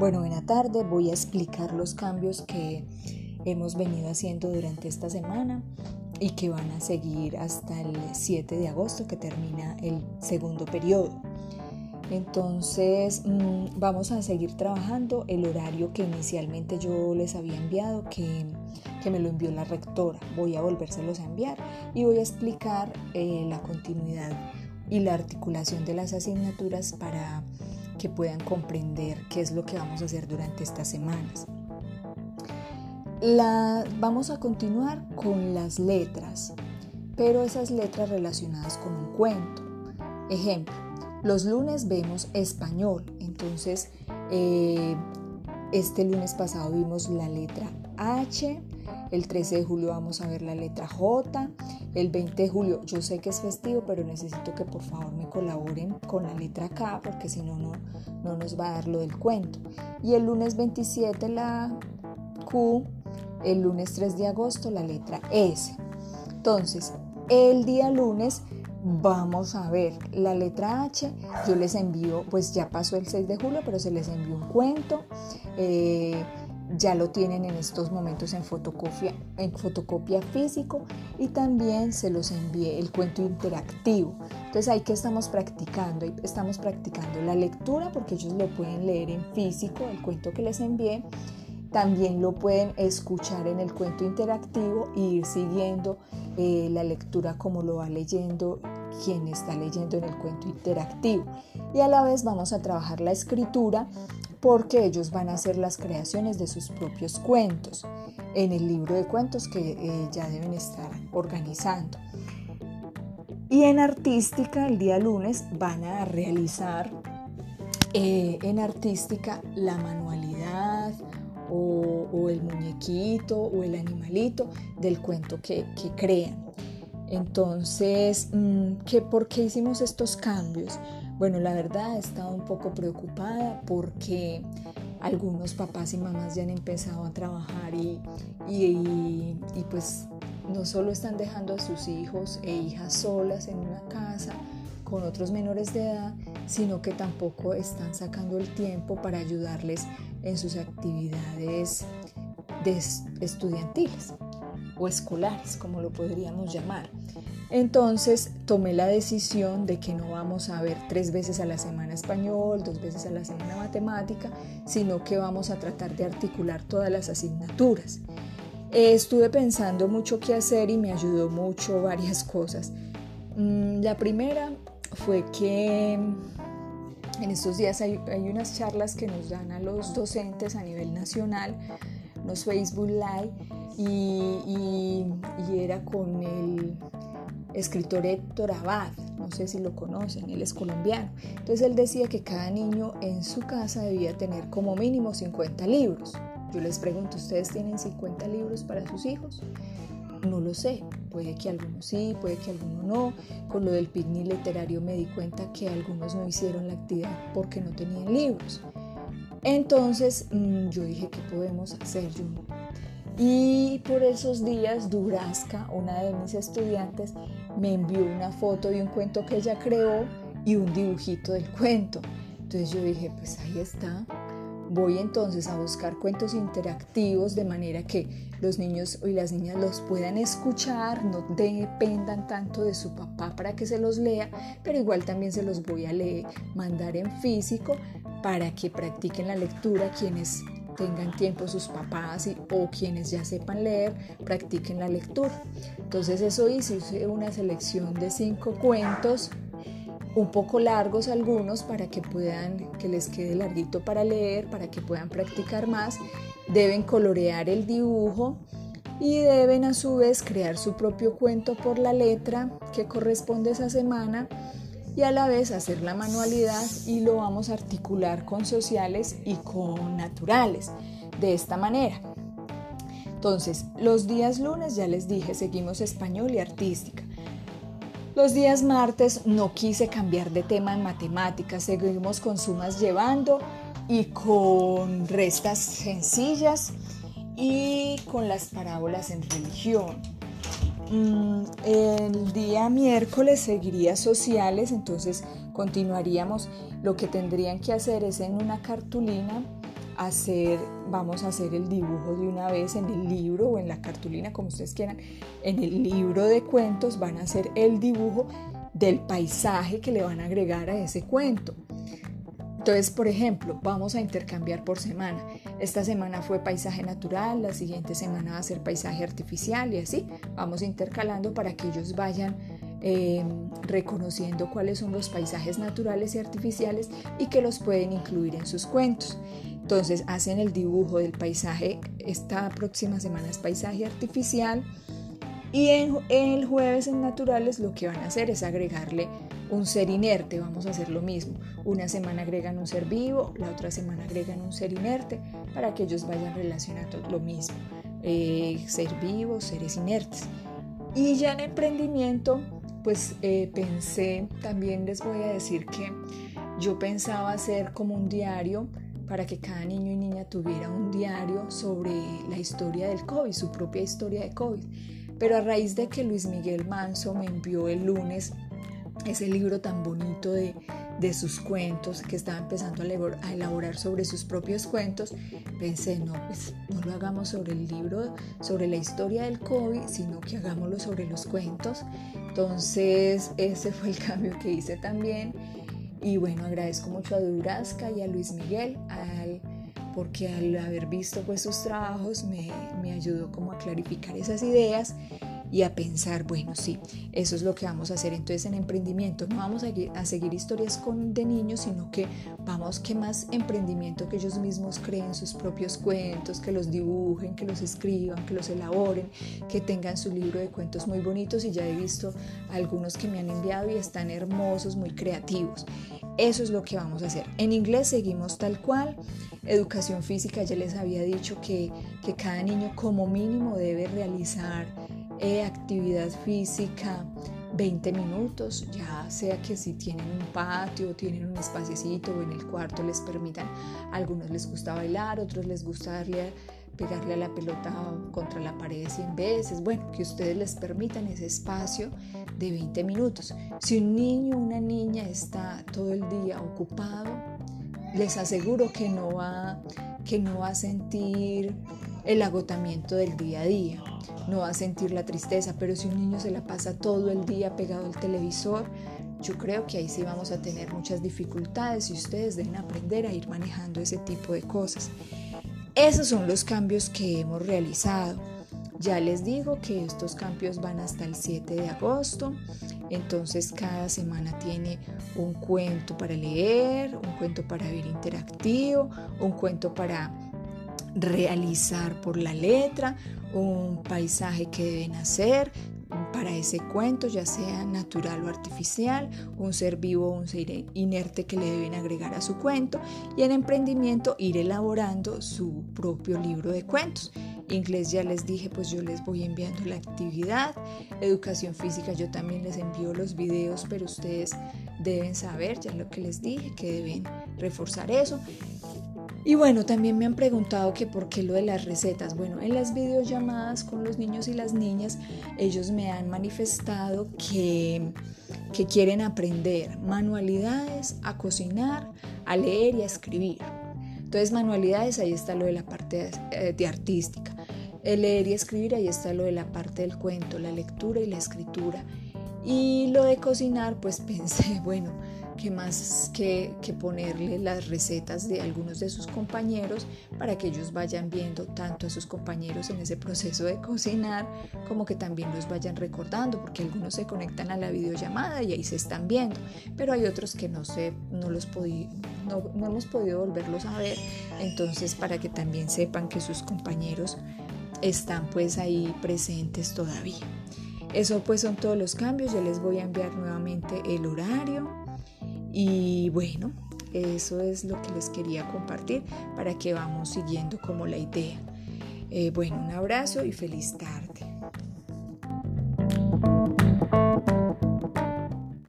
Bueno, buena tarde, voy a explicar los cambios que hemos venido haciendo durante esta semana y que van a seguir hasta el 7 de agosto que termina el segundo periodo. Entonces mm, vamos a seguir trabajando el horario que inicialmente yo les había enviado, que, me lo envió la rectora. Voy a volvérselos a enviar y voy a explicar eh, la continuidad y la articulación de las asignaturas para que puedan comprender qué es lo que vamos a hacer durante estas semanas. La, vamos a continuar con las letras, pero esas letras relacionadas con un cuento. Ejemplo, los lunes vemos español, entonces eh, este lunes pasado vimos la letra H, el 13 de julio vamos a ver la letra J. El 20 de julio, yo sé que es festivo, pero necesito que por favor me colaboren con la letra K, porque si no, no, no nos va a dar lo del cuento. Y el lunes 27 la Q, el lunes 3 de agosto la letra S. Entonces, el día lunes vamos a ver la letra H. Yo les envío, pues ya pasó el 6 de julio, pero se les envió un cuento. Eh, ya lo tienen en estos momentos en fotocopia, en fotocopia físico y también se los envié el cuento interactivo. Entonces ahí que estamos practicando, estamos practicando la lectura porque ellos lo pueden leer en físico, el cuento que les envié. También lo pueden escuchar en el cuento interactivo e ir siguiendo eh, la lectura como lo va leyendo quien está leyendo en el cuento interactivo. Y a la vez vamos a trabajar la escritura porque ellos van a hacer las creaciones de sus propios cuentos en el libro de cuentos que eh, ya deben estar organizando. Y en artística, el día lunes, van a realizar eh, en artística la manualidad o, el muñequito o el animalito del cuento que, crean. Entonces, mm, ¿qué, ¿por qué hicimos estos cambios? Bueno, la verdad he estado un poco preocupada porque algunos papás y mamás ya han empezado a trabajar y, y, pues no solo están dejando a sus hijos e hijas solas en una casa con otros menores de edad, sino que tampoco están sacando el tiempo para ayudarles en sus actividades estudiantiles o escolares, como lo podríamos llamar. Entonces tomé la decisión de que no vamos a ver tres veces a la semana español, dos veces a la semana matemática, sino que vamos a tratar de articular todas las asignaturas. estuve pensando mucho qué hacer y me ayudó mucho varias cosas. Mm, la primera fue que en estos días hay, unas charlas que nos dan a los docentes a nivel nacional, unos Facebook Live, y era con el escritor Héctor Abad, no sé si lo conocen, él es colombiano. Entonces él decía que cada niño en su casa debía tener como mínimo 50 libros. Yo les pregunto, ¿ustedes tienen 50 libros para sus hijos? No lo sé, puede que algunos sí, puede que algunos no. Con lo del picnic literario me di cuenta que algunos no hicieron la actividad porque no tenían libros. Entonces mm, yo dije, ¿qué podemos hacer? Yo y por esos días, Durasca, una de mis estudiantes, me envió una foto de un cuento que ella creó y un dibujito del cuento. Entonces yo dije, pues ahí está. Voy entonces a buscar cuentos interactivos de manera que los niños y las niñas los puedan escuchar, no dependan tanto de su papá para que se los lea, pero igual también se los voy a leer, mandar en físico para que practiquen la lectura quienes tengan tiempo sus papás o quienes ya sepan leer, practiquen la lectura. Entonces eso hice, hice una selección de cinco cuentos, un poco largos algunos para que puedan, que les quede larguito para leer, para que puedan practicar más. Deben colorear el dibujo y deben a su vez crear su propio cuento por la letra que corresponde esa semana y a la vez hacer la manualidad y lo vamos a articular con sociales y con naturales de esta manera. Entonces, los días lunes ya les dije, seguimos español y artística. Los días martes no quise cambiar de tema en matemáticas, seguimos con sumas llevando y con restas sencillas y con las parábolas en religión. Mm, el día miércoles seguiría sociales, entonces continuaríamos. Lo que tendrían que hacer es en una cartulina hacer, vamos a hacer el dibujo de una vez en el libro o en la cartulina, como ustedes quieran. En el libro de cuentos van a hacer el dibujo del paisaje que le van a agregar a ese cuento. Entonces, por ejemplo, vamos a intercambiar por semana. Esta semana fue paisaje natural, la siguiente semana va a ser paisaje artificial y así vamos intercalando para que ellos vayan eh, reconociendo cuáles son los paisajes naturales y artificiales y que los pueden incluir en sus cuentos. Entonces hacen el dibujo del paisaje, esta próxima semana es paisaje artificial y en, el jueves en naturales lo que van a hacer es agregarle un ser inerte, vamos a hacer lo mismo. Una semana agregan un ser vivo, la otra semana agregan un ser inerte para que ellos vayan relacionando lo mismo. Eh, ser vivo, seres inertes. Y ya en emprendimiento, pues eh, pensé, también les voy a decir que yo pensaba hacer como un diario para que cada niño y niña tuviera un diario sobre la historia del COVID, su propia historia de COVID. Pero a raíz de que Luis Miguel Manso me envió el lunes ese libro tan bonito de, sus cuentos, que estaba empezando a elaborar, sobre sus propios cuentos, pensé, no, pues no lo hagamos sobre el libro, sobre la historia del COVID, sino que hagámoslo sobre los cuentos. Entonces, ese fue el cambio que hice también. Y bueno, agradezco mucho a Durazca y a Luis Miguel, al, porque al haber visto pues sus trabajos me, me ayudó como a clarificar esas ideas y a pensar, bueno, sí, eso es lo que vamos a hacer. Entonces en emprendimiento no vamos a, seguir historias con, de niños, sino que vamos que más emprendimiento que ellos mismos creen sus propios cuentos, que los dibujen, que los escriban, que los elaboren, que tengan su libro de cuentos muy bonitos y ya he visto algunos que me han enviado y están hermosos, muy creativos. Eso es lo que vamos a hacer. En inglés seguimos tal cual. Educación física, ya les había dicho que, que cada niño como mínimo debe realizar eh, actividad física 20 minutos, ya sea que si tienen un patio, tienen un espaciecito o en el cuarto les permitan, a algunos les gusta bailar, otros les gusta darle pegarle a la pelota contra la pared 100 veces, bueno, que ustedes les permitan ese espacio de 20 minutos. Si un niño o una niña está todo el día ocupado, les aseguro que no va, que no va a sentir el agotamiento del día a día no va a sentir la tristeza, pero si un niño se la pasa todo el día pegado al televisor, yo creo que ahí sí vamos a tener muchas dificultades y ustedes deben aprender a ir manejando ese tipo de cosas. Esos son los cambios que hemos realizado. Ya les digo que estos cambios van hasta el 7 de agosto, entonces cada semana tiene un cuento para leer, un cuento para ver interactivo, un cuento para realizar por la letra, un paisaje que deben hacer para ese cuento, ya sea natural o artificial, un ser vivo o un ser inerte que le deben agregar a su cuento y en emprendimiento ir elaborando su propio libro de cuentos. Inglés ya les dije, pues yo les voy enviando la actividad. Educación física yo también les envío los videos, pero ustedes deben saber, ya lo que les dije, que deben reforzar eso. Y bueno, también me han preguntado que por qué lo de las recetas. Bueno, en las videollamadas con los niños y las niñas, ellos me han manifestado que, que quieren aprender manualidades, a cocinar, a leer y a escribir. Entonces, manualidades, ahí está lo de la parte de, de artística. Leer y escribir, ahí está lo de la parte del cuento, la lectura y la escritura. Y lo de cocinar, pues pensé, bueno, que más que, que, ponerle las recetas de algunos de sus compañeros para que ellos vayan viendo tanto a sus compañeros en ese proceso de cocinar como que también los vayan recordando porque algunos se conectan a la videollamada y ahí se están viendo pero hay otros que no sé no los no, no hemos podido volverlos a ver. Entonces para que también sepan que sus compañeros están pues ahí presentes todavía. Eso pues son todos los cambios. Yo les voy a enviar nuevamente el horario y bueno, eso es lo que les quería compartir para que vamos siguiendo como la idea. Eh, bueno, un abrazo y feliz tarde.